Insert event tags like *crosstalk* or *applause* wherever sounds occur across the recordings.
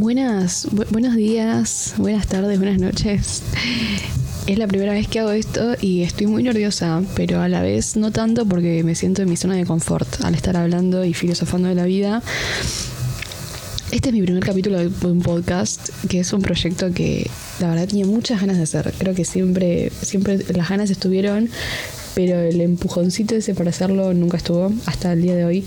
Buenas, buenos días, buenas tardes, buenas noches. Es la primera vez que hago esto y estoy muy nerviosa, pero a la vez no tanto porque me siento en mi zona de confort al estar hablando y filosofando de la vida. Este es mi primer capítulo de un podcast, que es un proyecto que la verdad tenía muchas ganas de hacer. Creo que siempre, siempre las ganas estuvieron, pero el empujoncito ese para hacerlo nunca estuvo hasta el día de hoy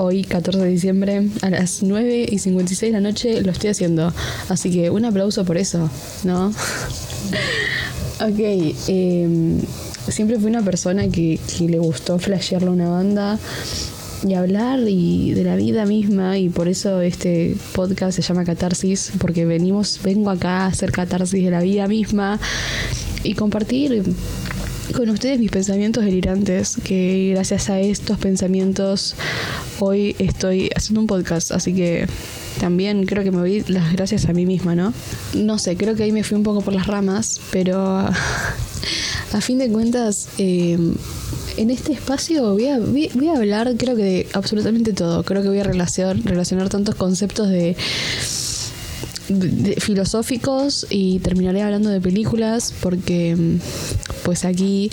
hoy 14 de diciembre a las 9 y 56 de la noche lo estoy haciendo. Así que un aplauso por eso, ¿no? *laughs* ok, em, siempre fui una persona que, le gustó flashearle a una banda y hablar y de la vida misma y por eso este podcast se llama Catarsis porque venimos vengo acá a hacer catarsis de la vida misma y compartir con ustedes mis pensamientos delirantes, que gracias a estos pensamientos hoy estoy haciendo un podcast, así que también creo que me doy las gracias a mí misma, ¿no? No sé, creo que ahí me fui un poco por las ramas, pero *laughs* a, fin de cuentas, em, en este espacio voy a, voy, a hablar creo que de absolutamente todo, creo que voy a relacionar, relacionar tantos conceptos de filosóficos y terminaré hablando de películas porque pues aquí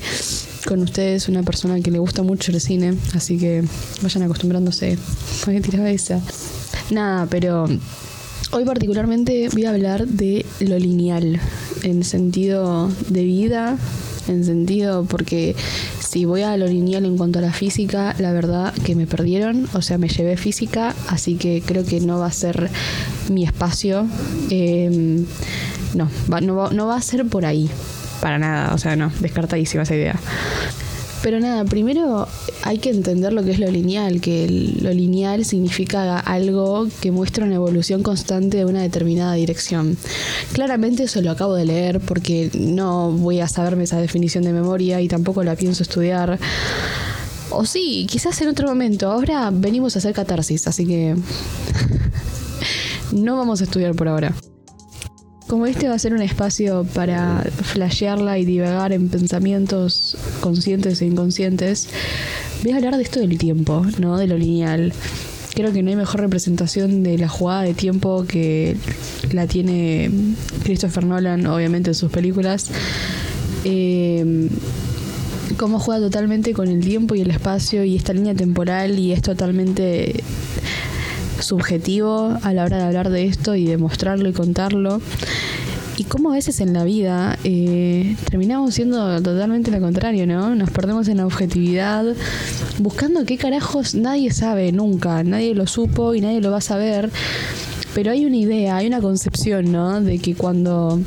con ustedes una persona que le gusta mucho el cine, así que vayan acostumbrándose. Voy a tirar esa. Nada, pero hoy particularmente voy a hablar de lo lineal, en sentido de vida, en sentido porque si voy a lo lineal en cuanto a la física, la verdad que me perdieron, o sea, me llevé física, así que creo que no va a ser mi espacio. Em, no, no, no va a ser por ahí, para nada, o sea, no, descartadísima esa idea. Pero nada, primero hay que entender lo que es lo lineal, que lo lineal significa algo que muestra una evolución constante de una determinada dirección. Claramente eso lo acabo de leer porque no voy a saberme esa definición de memoria y tampoco la pienso estudiar. O sí, quizás en otro momento. Ahora venimos a hacer catarsis, así que *laughs* no vamos a estudiar por ahora. Como este va a ser un espacio para flashearla y divagar en pensamientos conscientes e inconscientes, voy a hablar de esto del tiempo, ¿no? De lo lineal. Creo que no hay mejor representación de la jugada de tiempo que la tiene Christopher Nolan, obviamente, en sus películas. Eh, cómo juega totalmente con el tiempo y el espacio y esta línea temporal y es totalmente subjetivo a la hora de hablar de esto y de mostrarlo y contarlo. Y cómo a veces en la vida eh, terminamos siendo totalmente lo contrario, ¿no? Nos perdemos en la objetividad, buscando qué carajos nadie sabe nunca, nadie lo supo y nadie lo va a saber. Pero hay una idea, hay una concepción, ¿no? De que cuando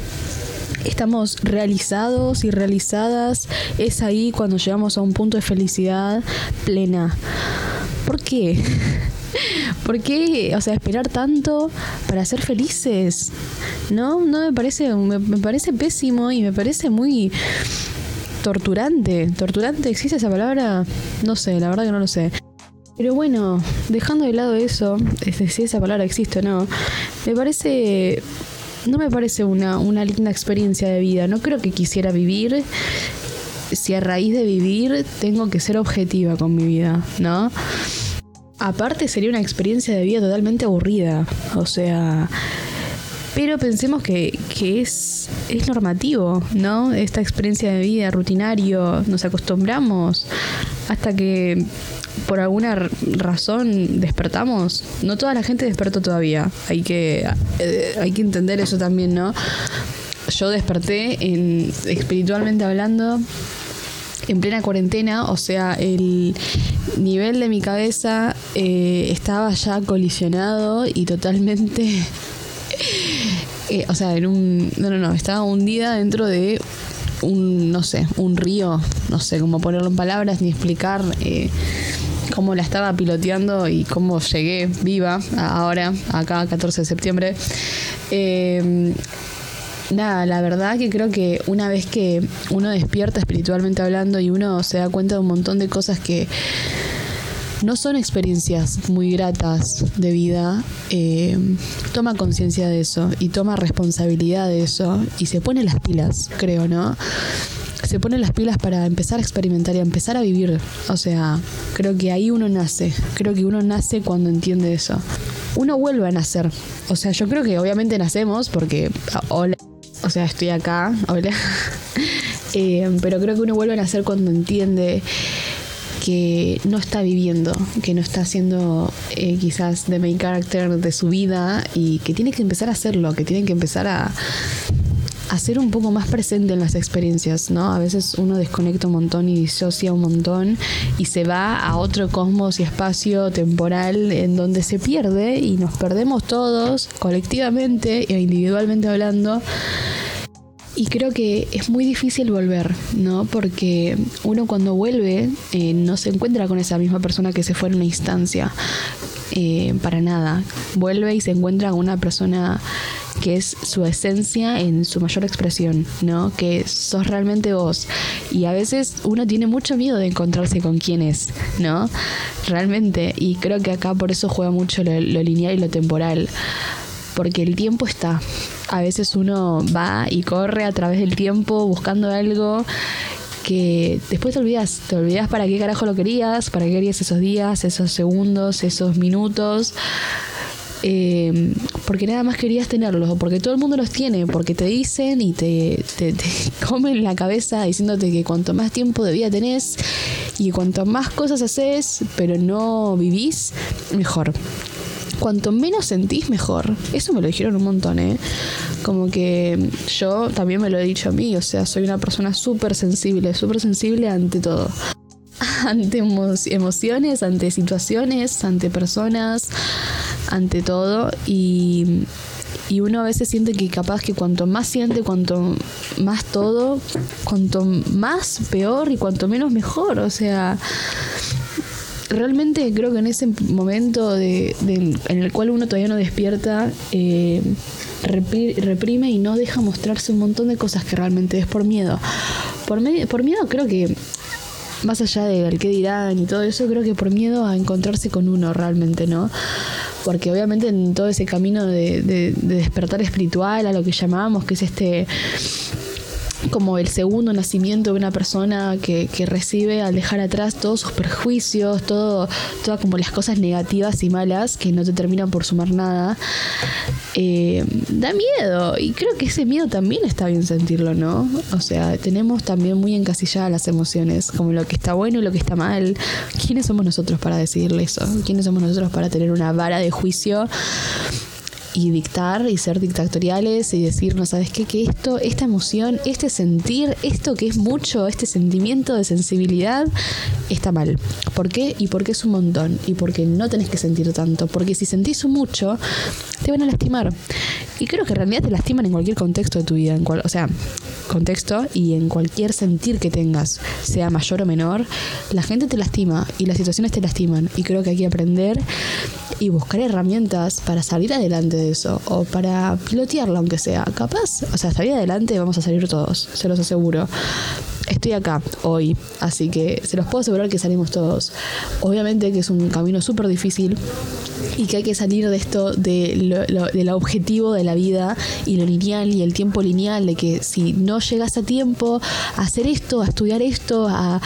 estamos realizados y realizadas, es ahí cuando llegamos a un punto de felicidad plena. ¿Por qué? *laughs* ¿Por qué, o sea, esperar tanto para ser felices? No, no me parece, me, parece pésimo y me parece muy torturante. ¿Torturante existe esa palabra? No sé, la verdad que no lo sé. Pero bueno, dejando de lado eso, si esa palabra existe o no, me parece. No me parece una, una linda experiencia de vida. No creo que quisiera vivir si a raíz de vivir tengo que ser objetiva con mi vida, ¿no? Aparte sería una experiencia de vida totalmente aburrida. O sea, pero pensemos que, es, es normativo, ¿no? Esta experiencia de vida rutinario, nos acostumbramos hasta que por alguna razón despertamos. No toda la gente despertó todavía. Hay que, eh, hay que entender eso también, ¿no? Yo desperté en, espiritualmente hablando en plena cuarentena, o sea, el nivel de mi cabeza eh, estaba ya colisionado y totalmente, *laughs* eh, o sea, en un, no, no, no, estaba hundida dentro de un, no sé, un río, no sé cómo ponerlo en palabras ni explicar eh, cómo la estaba piloteando y cómo llegué viva ahora, acá, 14 de septiembre nada, la verdad que creo que una vez que uno despierta espiritualmente hablando y uno se da cuenta de un montón de cosas que no son experiencias muy gratas de vida, eh, toma conciencia de eso y toma responsabilidad de eso y se pone las pilas, creo, ¿no? Se pone las pilas para empezar a experimentar y a empezar a vivir. O sea, creo que ahí uno nace. Creo que uno nace cuando entiende eso. uno vuelve a nacer. O sea, yo creo que obviamente nacemos porque, ah, o sea, estoy acá, hola. *laughs* Eh, pero creo que uno vuelve a nacer cuando entiende que no está viviendo, que no está haciendo eh, quizás de main character de su vida y que tiene que empezar a hacerlo, que tiene que empezar a, a ser un poco más presente en las experiencias, ¿no? A veces uno desconecta un montón y disocia un montón y se va a otro cosmos y espacio temporal en donde se pierde y nos perdemos todos colectivamente e individualmente hablando. Y creo que es muy difícil volver, ¿no? Porque uno cuando vuelve eh, no se encuentra con esa misma persona que se fue en una instancia. Eh, para nada. Vuelve y se encuentra con una persona que es su esencia en su mayor expresión, ¿no? Que sos realmente vos. Y a veces uno tiene mucho miedo de encontrarse con quién es, ¿no? Realmente. Y creo que acá por eso juega mucho lo, lineal y lo temporal. Porque el tiempo está. A veces uno va y corre a través del tiempo buscando algo que después te olvidas, te olvidas para qué carajo lo querías, para qué querías esos días, esos segundos, esos minutos. Eh, porque nada más querías tenerlos, porque todo el mundo los tiene, porque te dicen y te, te, *laughs* comen la cabeza diciéndote que cuanto más tiempo de vida tenés y cuanto más cosas haces, pero no vivís, mejor. Cuanto menos sentís, mejor. Eso me lo dijeron un montón, ¿eh? Como que yo también me lo he dicho a mí, o sea, soy una persona súper sensible, súper sensible ante todo *laughs* ante emociones, ante situaciones, ante personas, ante todo y, uno a veces siente que capaz que cuanto más siente, cuanto más todo, cuanto más peor y cuanto menos mejor. O sea, realmente creo que en ese momento de, en el cual uno todavía no despierta, eh, reprime y no deja mostrarse un montón de cosas que realmente es por miedo. Por, por miedo creo que más allá del qué dirán y todo eso, creo que por miedo a encontrarse con uno realmente, ¿no? Porque obviamente en todo ese camino de, de despertar espiritual, a lo que llamamos, que es este como el segundo nacimiento de una persona que, que, recibe al dejar atrás todos sus perjuicios, todo, todas como las cosas negativas y malas que no te terminan por sumar nada, eh, da miedo. Y creo que ese miedo también está bien sentirlo, ¿no? O sea, tenemos también muy encasilladas las emociones, como lo que está bueno y lo que está mal. ¿Quiénes somos nosotros para decidirle eso? ¿Quiénes somos nosotros para tener una vara de juicio? Y dictar y ser dictatoriales y decir, no sabes qué, que esto, esta emoción, este sentir, esto que es mucho, este sentimiento de sensibilidad, está mal. ¿Por qué? Y porque es un montón. Y porque no tenés que sentir tanto. Porque si sentís mucho, te van a lastimar. Y creo que en realidad te lastiman en cualquier contexto de tu vida. O sea, contexto y en cualquier sentir que tengas, sea mayor o menor, la gente te lastima y las situaciones te lastiman. Y creo que hay que aprender y buscar herramientas para salir adelante de eso o para pilotearlo aunque sea. Capaz, o sea, salir adelante vamos a salir todos, se los aseguro. Estoy acá hoy, así que se los puedo asegurar que salimos todos. Obviamente que es un camino súper difícil y que hay que salir de esto, de lo, del objetivo de la vida y lo lineal y el tiempo lineal, de que si no llegas a tiempo a hacer esto, a estudiar esto, a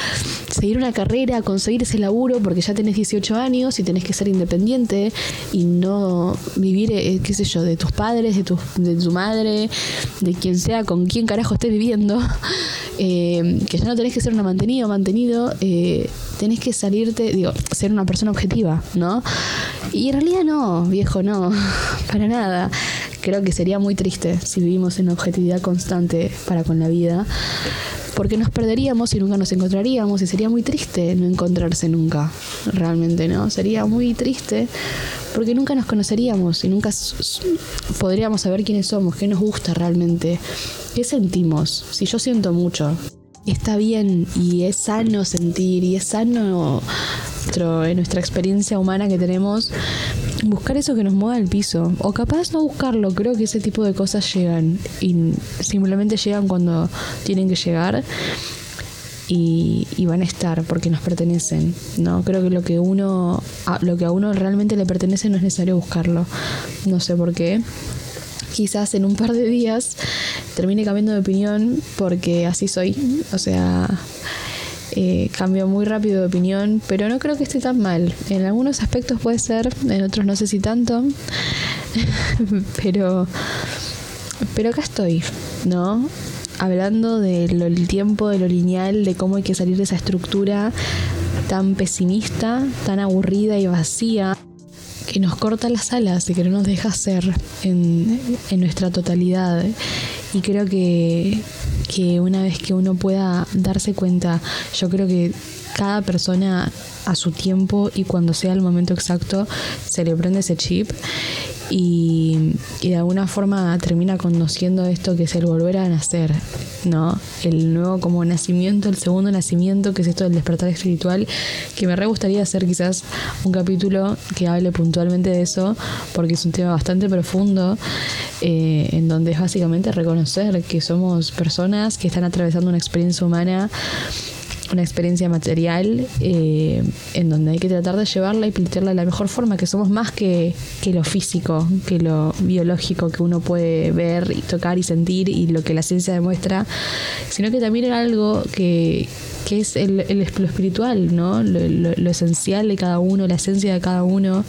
seguir una carrera, a conseguir ese laburo, porque ya tenés 18 años y tenés que ser independiente y no vivir, eh, qué sé yo, de tus padres, de tu, de tu madre, de quien sea, con quien carajo estés viviendo, eh, que ya no tenés que ser una mantenida o mantenido, eh, tenés que salirte, digo, ser una persona objetiva, ¿no? Y en realidad no, viejo, no, *laughs* para nada. Creo que sería muy triste si vivimos en objetividad constante para con la vida, porque nos perderíamos y nunca nos encontraríamos y sería muy triste no encontrarse nunca, realmente, ¿no? Sería muy triste porque nunca nos conoceríamos y nunca podríamos saber quiénes somos, qué nos gusta realmente, qué sentimos. Si yo siento mucho, está bien y es sano sentir y es sano en nuestra experiencia humana que tenemos buscar eso que nos mueva al piso o capaz no buscarlo creo que ese tipo de cosas llegan y simplemente llegan cuando tienen que llegar y, van a estar porque nos pertenecen no creo que lo que uno lo que a uno realmente le pertenece no es necesario buscarlo no sé por qué quizás en un par de días termine cambiando de opinión porque así soy. O sea, eh, cambio muy rápido de opinión, pero no creo que esté tan mal. En algunos aspectos puede ser, en otros no sé si tanto, *laughs* pero, pero acá estoy, ¿no? Hablando del tiempo, de lo lineal, de cómo hay que salir de esa estructura tan pesimista, tan aburrida y vacía que nos corta las alas y que no nos deja ser en, nuestra totalidad. Y creo que, que una vez que uno pueda darse cuenta, yo creo que cada persona a su tiempo y cuando sea el momento exacto se le prende ese chip y, de alguna forma termina conociendo esto que es el volver a nacer, ¿no? El nuevo como nacimiento, el segundo nacimiento, que es esto del despertar espiritual, que me re gustaría hacer quizás un capítulo que hable puntualmente de eso, porque es un tema bastante profundo, eh, en donde es básicamente reconocer que somos personas que están atravesando una experiencia humana una experiencia material eh, en donde hay que tratar de llevarla y plantearla de la mejor forma, que somos más que, que, lo físico, que lo biológico que uno puede ver y tocar y sentir y lo que la ciencia demuestra, sino que también era algo que, que es el, el, lo espiritual, ¿no? Lo, esencial de cada uno, la esencia de cada uno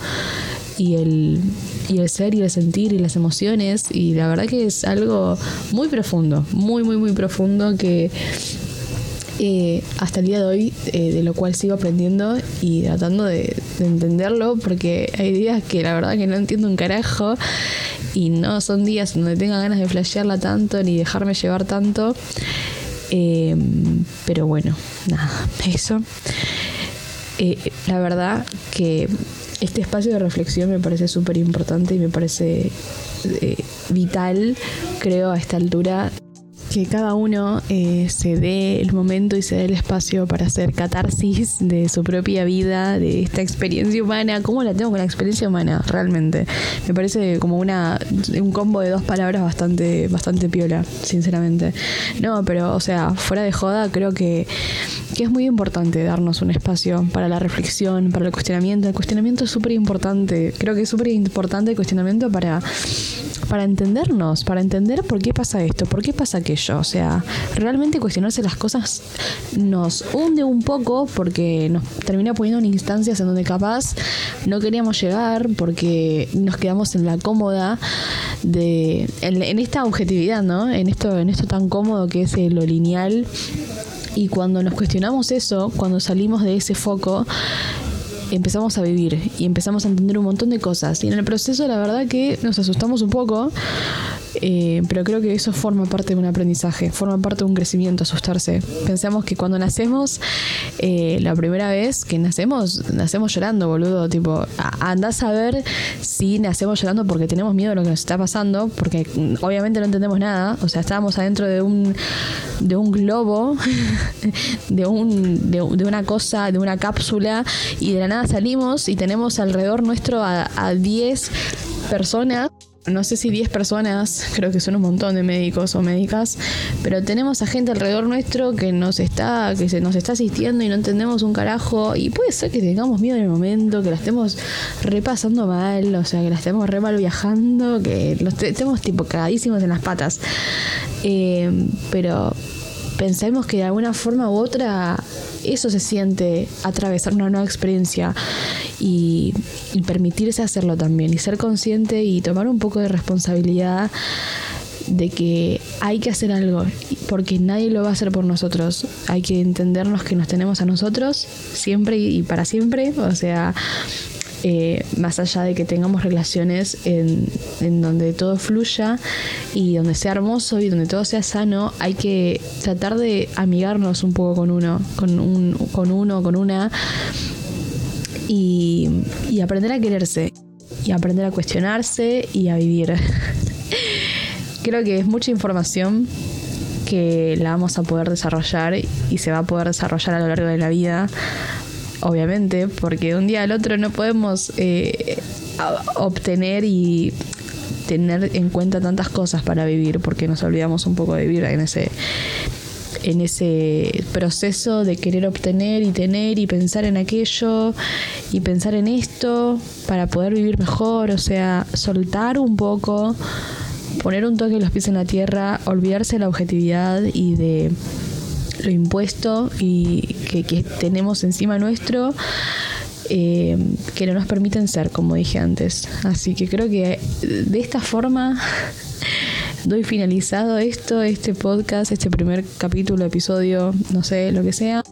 y el, y el ser y el sentir y las emociones y la verdad que es algo muy profundo, muy, muy, muy profundo que eh, hasta el día de hoy, eh, de lo cual sigo aprendiendo y tratando de, entenderlo, porque hay días que la verdad que no entiendo un carajo y no son días donde tenga ganas de flashearla tanto ni dejarme llevar tanto. Eh, pero bueno, nada, *laughs* eso. la verdad que este espacio de reflexión me parece súper importante y me parece vital, creo, a esta altura que cada uno eh, se dé el momento y se dé el espacio para hacer catarsis de su propia vida, de esta experiencia humana. ¿Cómo la tengo con la experiencia humana? Realmente. Me parece como una un combo de dos palabras bastante, bastante piola, sinceramente. No, pero, o sea, fuera de joda, creo que, que es muy importante darnos un espacio para la reflexión, para el cuestionamiento. El cuestionamiento es súper importante. Creo que es súper importante el cuestionamiento para para entendernos, para entender por qué pasa esto, por qué pasa aquello. O sea, realmente cuestionarse las cosas nos hunde un poco porque nos termina poniendo en instancias en donde capaz no queríamos llegar porque nos quedamos en la cómoda de en, esta objetividad, ¿no? En esto en esto tan cómodo que es lo lineal y cuando nos cuestionamos eso, cuando salimos de ese foco, empezamos a vivir y empezamos a entender un montón de cosas. Y en el proceso la verdad que nos asustamos un poco, eh, pero creo que eso forma parte de un aprendizaje, forma parte de un crecimiento, asustarse. Pensamos que cuando nacemos, eh, la primera vez que nacemos, nacemos llorando, boludo. Tipo, andás a ver si nacemos llorando porque tenemos miedo de lo que nos está pasando, porque obviamente no entendemos nada. O sea, estábamos adentro de un, de un globo, *laughs* de, un, de, de una cosa, de una cápsula, y de la nada salimos y tenemos alrededor nuestro a, 10 personas no sé si 10 personas, *laughs* creo que son un montón de médicos o médicas, pero tenemos a gente alrededor nuestro que nos está, que se nos está asistiendo y no entendemos un carajo. Y puede ser que tengamos miedo en el momento, que la estemos repasando mal, o sea, que la estemos re mal viajando, que los estemos tipo cagadísimos en las patas. Eh, pero pensemos que de alguna forma u otra eso se siente atravesar una nueva experiencia y, permitirse hacerlo también y ser consciente y tomar un poco de responsabilidad de que hay que hacer algo porque nadie lo va a hacer por nosotros. Hay que entendernos que nos tenemos a nosotros siempre y para siempre. O sea, eh, más allá de que tengamos relaciones en, donde todo fluya y donde sea hermoso y donde todo sea sano, hay que tratar de amigarnos un poco con uno, con, un, con uno, con una, y, aprender a quererse, y aprender a cuestionarse y a vivir. *laughs* Creo que es mucha información que la vamos a poder desarrollar y se va a poder desarrollar a lo largo de la vida obviamente, porque de un día al otro no podemos eh, obtener y tener en cuenta tantas cosas para vivir, porque nos olvidamos un poco de vivir en ese en ese proceso de querer obtener y tener y pensar en aquello y pensar en esto para poder vivir mejor, o sea, soltar un poco, poner un toque los pies en la tierra, olvidarse de la objetividad y de lo impuesto y que, que tenemos encima nuestro. Eh, que no nos permiten ser, como dije antes. Así que creo que de esta forma *laughs* doy finalizado esto, este podcast, este primer capítulo, episodio, no sé, lo que sea.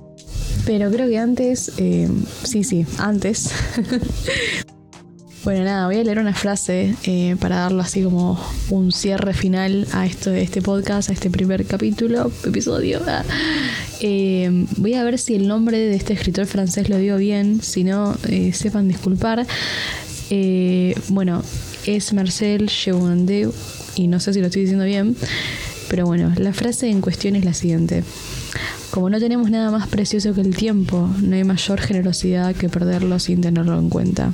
Pero creo que antes, eh, sí, sí, antes. *laughs* bueno, nada, voy a leer una frase eh, para darlo así como un cierre final a esto, este podcast, a este primer capítulo, episodio. *laughs* Eh, voy a ver si el nombre de este escritor francés lo digo bien, si no, sepan disculpar. bueno, es Marcel Chevandeau y no sé si lo estoy diciendo bien, pero bueno, la frase en cuestión es la siguiente. Como no tenemos nada más precioso que el tiempo, no hay mayor generosidad que perderlo sin tenerlo en cuenta.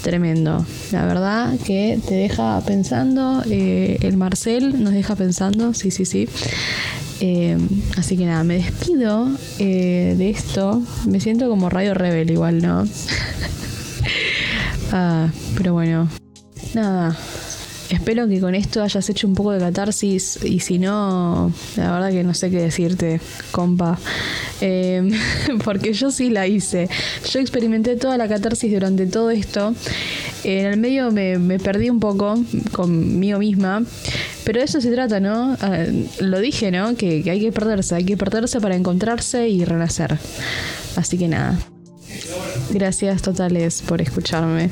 Tremendo. La verdad que te deja pensando. Eh, el Marcel nos deja pensando. Sí, sí, sí. Eh, así que nada, me despido eh, de esto. Me siento como Radio Rebel igual, ¿no? *laughs* ah, pero bueno. Nada, Espero que con esto hayas hecho un poco de catarsis y si no, la verdad que no sé qué decirte, compa. Em, *laughs* porque yo sí la hice. Yo experimenté toda la catarsis durante todo esto. En el medio me, perdí un poco conmigo misma. Pero de eso se trata, ¿no? Ah, lo dije, ¿no? Que, que hay que perderse, hay que perderse para encontrarse y renacer. Así que nada. Gracias totales por escucharme.